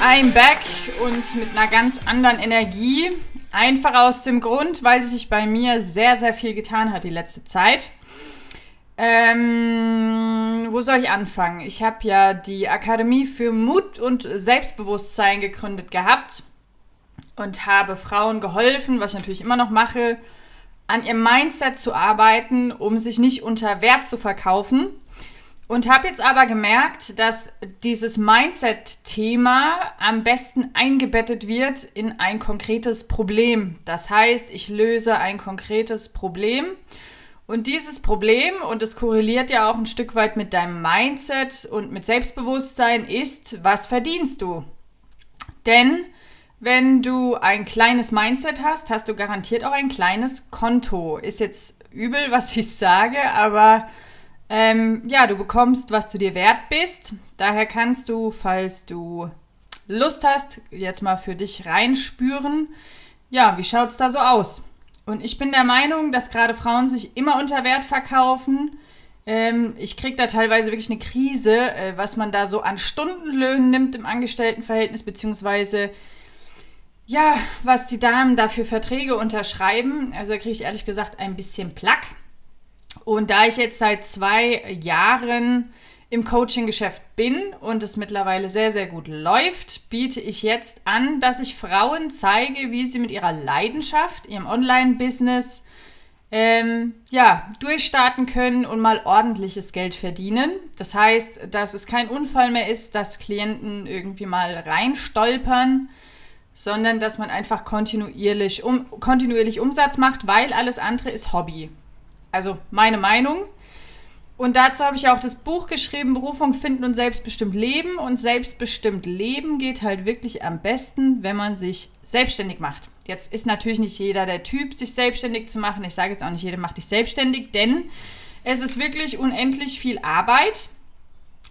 I'm back und mit einer ganz anderen Energie. Einfach aus dem Grund, weil sich bei mir sehr, sehr viel getan hat die letzte Zeit. Ähm, wo soll ich anfangen? Ich habe ja die Akademie für Mut und Selbstbewusstsein gegründet gehabt und habe Frauen geholfen, was ich natürlich immer noch mache, an ihrem Mindset zu arbeiten, um sich nicht unter Wert zu verkaufen und habe jetzt aber gemerkt, dass dieses Mindset-Thema am besten eingebettet wird in ein konkretes Problem. Das heißt, ich löse ein konkretes Problem. Und dieses Problem, und es korreliert ja auch ein Stück weit mit deinem Mindset und mit Selbstbewusstsein, ist, was verdienst du? Denn wenn du ein kleines Mindset hast, hast du garantiert auch ein kleines Konto. Ist jetzt übel, was ich sage, aber ähm, ja, du bekommst, was du dir wert bist. Daher kannst du, falls du Lust hast, jetzt mal für dich reinspüren. Ja, wie schaut es da so aus? Und ich bin der Meinung, dass gerade Frauen sich immer unter Wert verkaufen. Ähm, ich kriege da teilweise wirklich eine Krise, äh, was man da so an Stundenlöhnen nimmt im Angestelltenverhältnis, beziehungsweise ja, was die Damen da für Verträge unterschreiben. Also da kriege ich ehrlich gesagt ein bisschen Plack. Und da ich jetzt seit zwei Jahren im Coaching-Geschäft bin und es mittlerweile sehr, sehr gut läuft, biete ich jetzt an, dass ich Frauen zeige, wie sie mit ihrer Leidenschaft, ihrem Online-Business, ähm, ja, durchstarten können und mal ordentliches Geld verdienen. Das heißt, dass es kein Unfall mehr ist, dass Klienten irgendwie mal reinstolpern, sondern dass man einfach kontinuierlich, um, kontinuierlich Umsatz macht, weil alles andere ist Hobby. Also meine Meinung. Und dazu habe ich auch das Buch geschrieben, Berufung finden und selbstbestimmt leben. Und selbstbestimmt leben geht halt wirklich am besten, wenn man sich selbstständig macht. Jetzt ist natürlich nicht jeder der Typ, sich selbstständig zu machen. Ich sage jetzt auch nicht, jeder macht dich selbstständig, denn es ist wirklich unendlich viel Arbeit.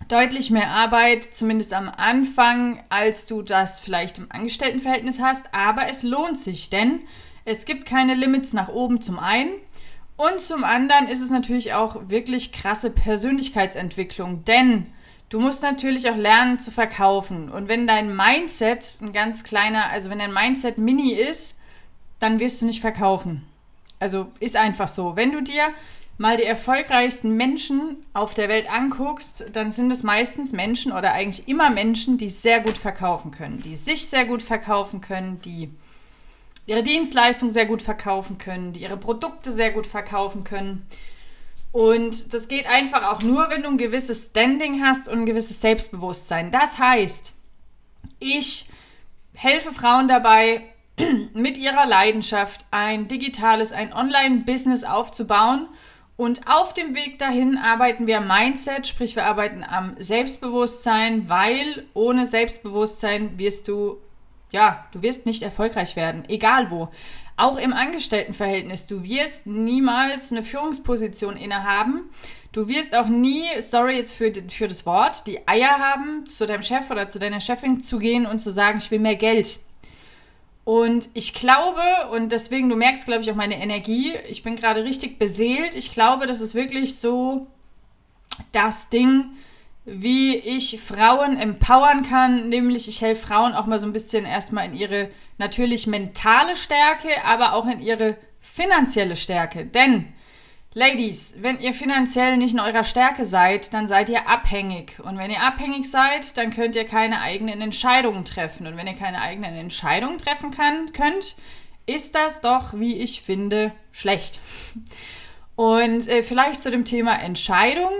Deutlich mehr Arbeit, zumindest am Anfang, als du das vielleicht im Angestelltenverhältnis hast. Aber es lohnt sich, denn es gibt keine Limits nach oben zum einen. Und zum anderen ist es natürlich auch wirklich krasse Persönlichkeitsentwicklung, denn du musst natürlich auch lernen zu verkaufen. Und wenn dein Mindset ein ganz kleiner, also wenn dein Mindset mini ist, dann wirst du nicht verkaufen. Also ist einfach so. Wenn du dir mal die erfolgreichsten Menschen auf der Welt anguckst, dann sind es meistens Menschen oder eigentlich immer Menschen, die sehr gut verkaufen können, die sich sehr gut verkaufen können, die ihre Dienstleistung sehr gut verkaufen können, die ihre Produkte sehr gut verkaufen können. Und das geht einfach auch nur, wenn du ein gewisses Standing hast und ein gewisses Selbstbewusstsein. Das heißt, ich helfe Frauen dabei, mit ihrer Leidenschaft ein digitales, ein Online-Business aufzubauen. Und auf dem Weg dahin arbeiten wir am Mindset, sprich wir arbeiten am Selbstbewusstsein, weil ohne Selbstbewusstsein wirst du ja, du wirst nicht erfolgreich werden, egal wo. Auch im Angestelltenverhältnis, du wirst niemals eine Führungsposition innehaben. Du wirst auch nie, sorry jetzt für, für das Wort, die Eier haben, zu deinem Chef oder zu deiner Chefin zu gehen und zu sagen, ich will mehr Geld. Und ich glaube, und deswegen, du merkst, glaube ich, auch meine Energie, ich bin gerade richtig beseelt. Ich glaube, das ist wirklich so das Ding, wie ich Frauen empowern kann, nämlich ich helfe Frauen auch mal so ein bisschen erstmal in ihre natürlich mentale Stärke, aber auch in ihre finanzielle Stärke. Denn, Ladies, wenn ihr finanziell nicht in eurer Stärke seid, dann seid ihr abhängig. Und wenn ihr abhängig seid, dann könnt ihr keine eigenen Entscheidungen treffen. Und wenn ihr keine eigenen Entscheidungen treffen kann, könnt, ist das doch, wie ich finde, schlecht. Und äh, vielleicht zu dem Thema Entscheidung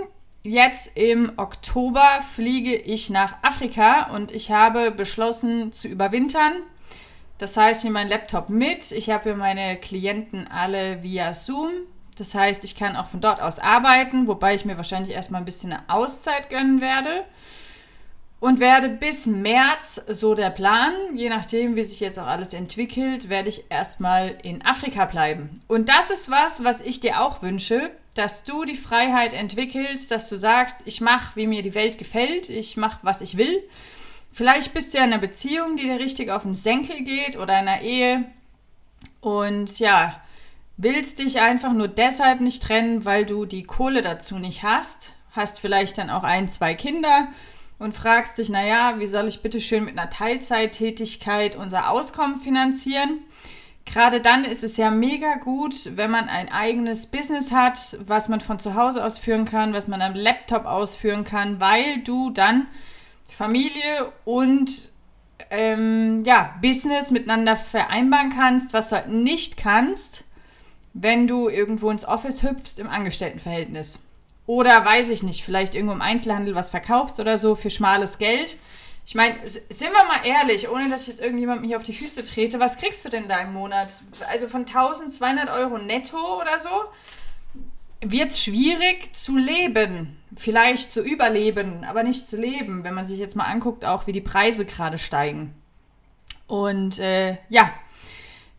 jetzt im Oktober fliege ich nach Afrika und ich habe beschlossen zu überwintern. Das heißt, ich nehme meinen Laptop mit. Ich habe meine Klienten alle via Zoom. Das heißt, ich kann auch von dort aus arbeiten, wobei ich mir wahrscheinlich erstmal ein bisschen eine Auszeit gönnen werde. Und werde bis März, so der Plan, je nachdem, wie sich jetzt auch alles entwickelt, werde ich erstmal in Afrika bleiben. Und das ist was, was ich dir auch wünsche, dass du die Freiheit entwickelst, dass du sagst, ich mache, wie mir die Welt gefällt, ich mache, was ich will. Vielleicht bist du ja in einer Beziehung, die dir richtig auf den Senkel geht oder in einer Ehe und ja, willst dich einfach nur deshalb nicht trennen, weil du die Kohle dazu nicht hast, hast vielleicht dann auch ein, zwei Kinder und fragst dich, naja, wie soll ich bitte schön mit einer Teilzeittätigkeit unser Auskommen finanzieren? Gerade dann ist es ja mega gut, wenn man ein eigenes Business hat, was man von zu Hause ausführen kann, was man am Laptop ausführen kann, weil du dann Familie und ähm, ja, Business miteinander vereinbaren kannst, was du halt nicht kannst, wenn du irgendwo ins Office hüpfst im Angestelltenverhältnis. Oder weiß ich nicht, vielleicht irgendwo im Einzelhandel was verkaufst oder so für schmales Geld. Ich meine, sind wir mal ehrlich, ohne dass ich jetzt irgendjemandem hier auf die Füße trete, was kriegst du denn da im Monat? Also von 1200 Euro netto oder so wird es schwierig zu leben. Vielleicht zu überleben, aber nicht zu leben, wenn man sich jetzt mal anguckt, auch wie die Preise gerade steigen. Und äh, ja,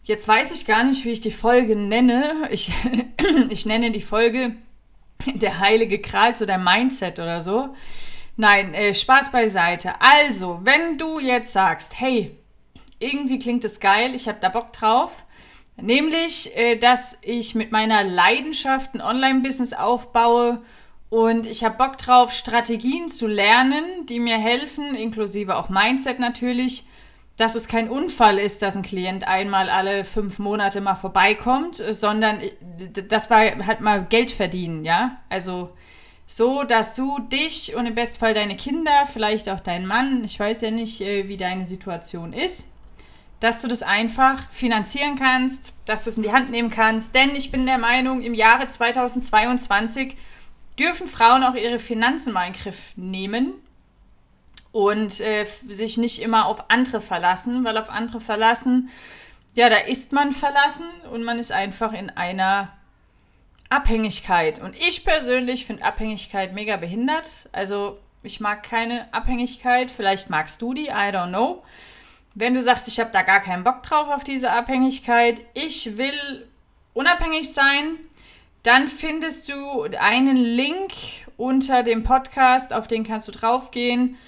jetzt weiß ich gar nicht, wie ich die Folge nenne. Ich, ich nenne die Folge der heilige Kral zu der Mindset oder so. Nein, äh, Spaß beiseite. Also, wenn du jetzt sagst, hey, irgendwie klingt es geil, ich habe da Bock drauf, nämlich, äh, dass ich mit meiner Leidenschaft ein Online-Business aufbaue und ich habe Bock drauf, Strategien zu lernen, die mir helfen, inklusive auch Mindset natürlich, dass es kein Unfall ist, dass ein Klient einmal alle fünf Monate mal vorbeikommt, sondern das war halt mal Geld verdienen, ja. Also so, dass du dich und im Bestfall deine Kinder, vielleicht auch deinen Mann, ich weiß ja nicht, äh, wie deine Situation ist, dass du das einfach finanzieren kannst, dass du es in die Hand nehmen kannst. Denn ich bin der Meinung, im Jahre 2022 dürfen Frauen auch ihre Finanzen mal in den Griff nehmen und äh, sich nicht immer auf andere verlassen, weil auf andere verlassen, ja, da ist man verlassen und man ist einfach in einer Abhängigkeit. Und ich persönlich finde Abhängigkeit mega behindert. Also ich mag keine Abhängigkeit. Vielleicht magst du die, I don't know. Wenn du sagst, ich habe da gar keinen Bock drauf auf diese Abhängigkeit, ich will unabhängig sein, dann findest du einen Link unter dem Podcast, auf den kannst du draufgehen.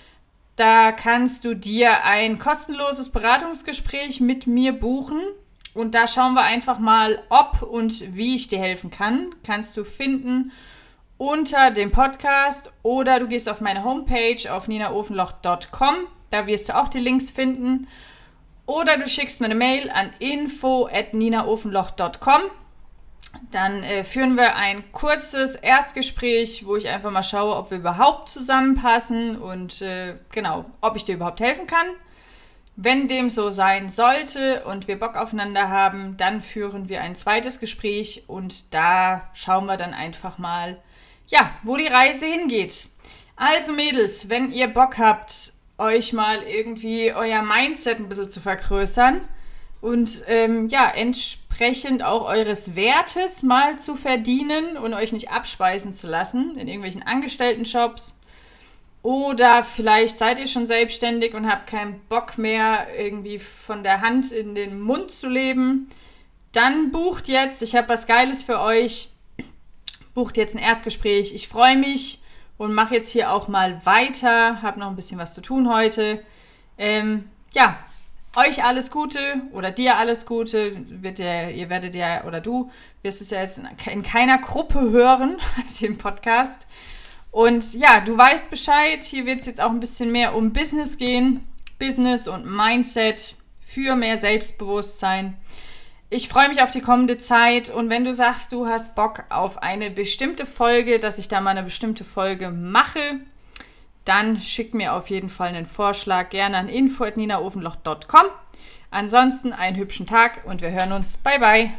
Da kannst du dir ein kostenloses Beratungsgespräch mit mir buchen. Und da schauen wir einfach mal, ob und wie ich dir helfen kann. Kannst du finden unter dem Podcast oder du gehst auf meine Homepage auf ninaofenloch.com. Da wirst du auch die Links finden. Oder du schickst mir eine Mail an info.ninaofenloch.com. Dann äh, führen wir ein kurzes Erstgespräch, wo ich einfach mal schaue, ob wir überhaupt zusammenpassen und äh, genau, ob ich dir überhaupt helfen kann. Wenn dem so sein sollte und wir Bock aufeinander haben, dann führen wir ein zweites Gespräch und da schauen wir dann einfach mal, ja, wo die Reise hingeht. Also Mädels, wenn ihr Bock habt, euch mal irgendwie euer Mindset ein bisschen zu vergrößern, und ähm, ja, entsprechend auch eures Wertes mal zu verdienen und euch nicht abspeisen zu lassen in irgendwelchen Angestelltenjobs. Oder vielleicht seid ihr schon selbstständig und habt keinen Bock mehr, irgendwie von der Hand in den Mund zu leben. Dann bucht jetzt, ich habe was Geiles für euch. Bucht jetzt ein Erstgespräch. Ich freue mich und mache jetzt hier auch mal weiter. Habe noch ein bisschen was zu tun heute. Ähm, ja, euch alles Gute oder dir alles Gute. Wird der, ihr werdet ja, oder du wirst es ja jetzt in keiner Gruppe hören, den Podcast. Und ja, du weißt Bescheid. Hier wird es jetzt auch ein bisschen mehr um Business gehen. Business und Mindset für mehr Selbstbewusstsein. Ich freue mich auf die kommende Zeit und wenn du sagst, du hast Bock auf eine bestimmte Folge, dass ich da mal eine bestimmte Folge mache, dann schick mir auf jeden Fall einen Vorschlag gerne an info.ninaofenloch.com. Ansonsten einen hübschen Tag und wir hören uns. Bye bye.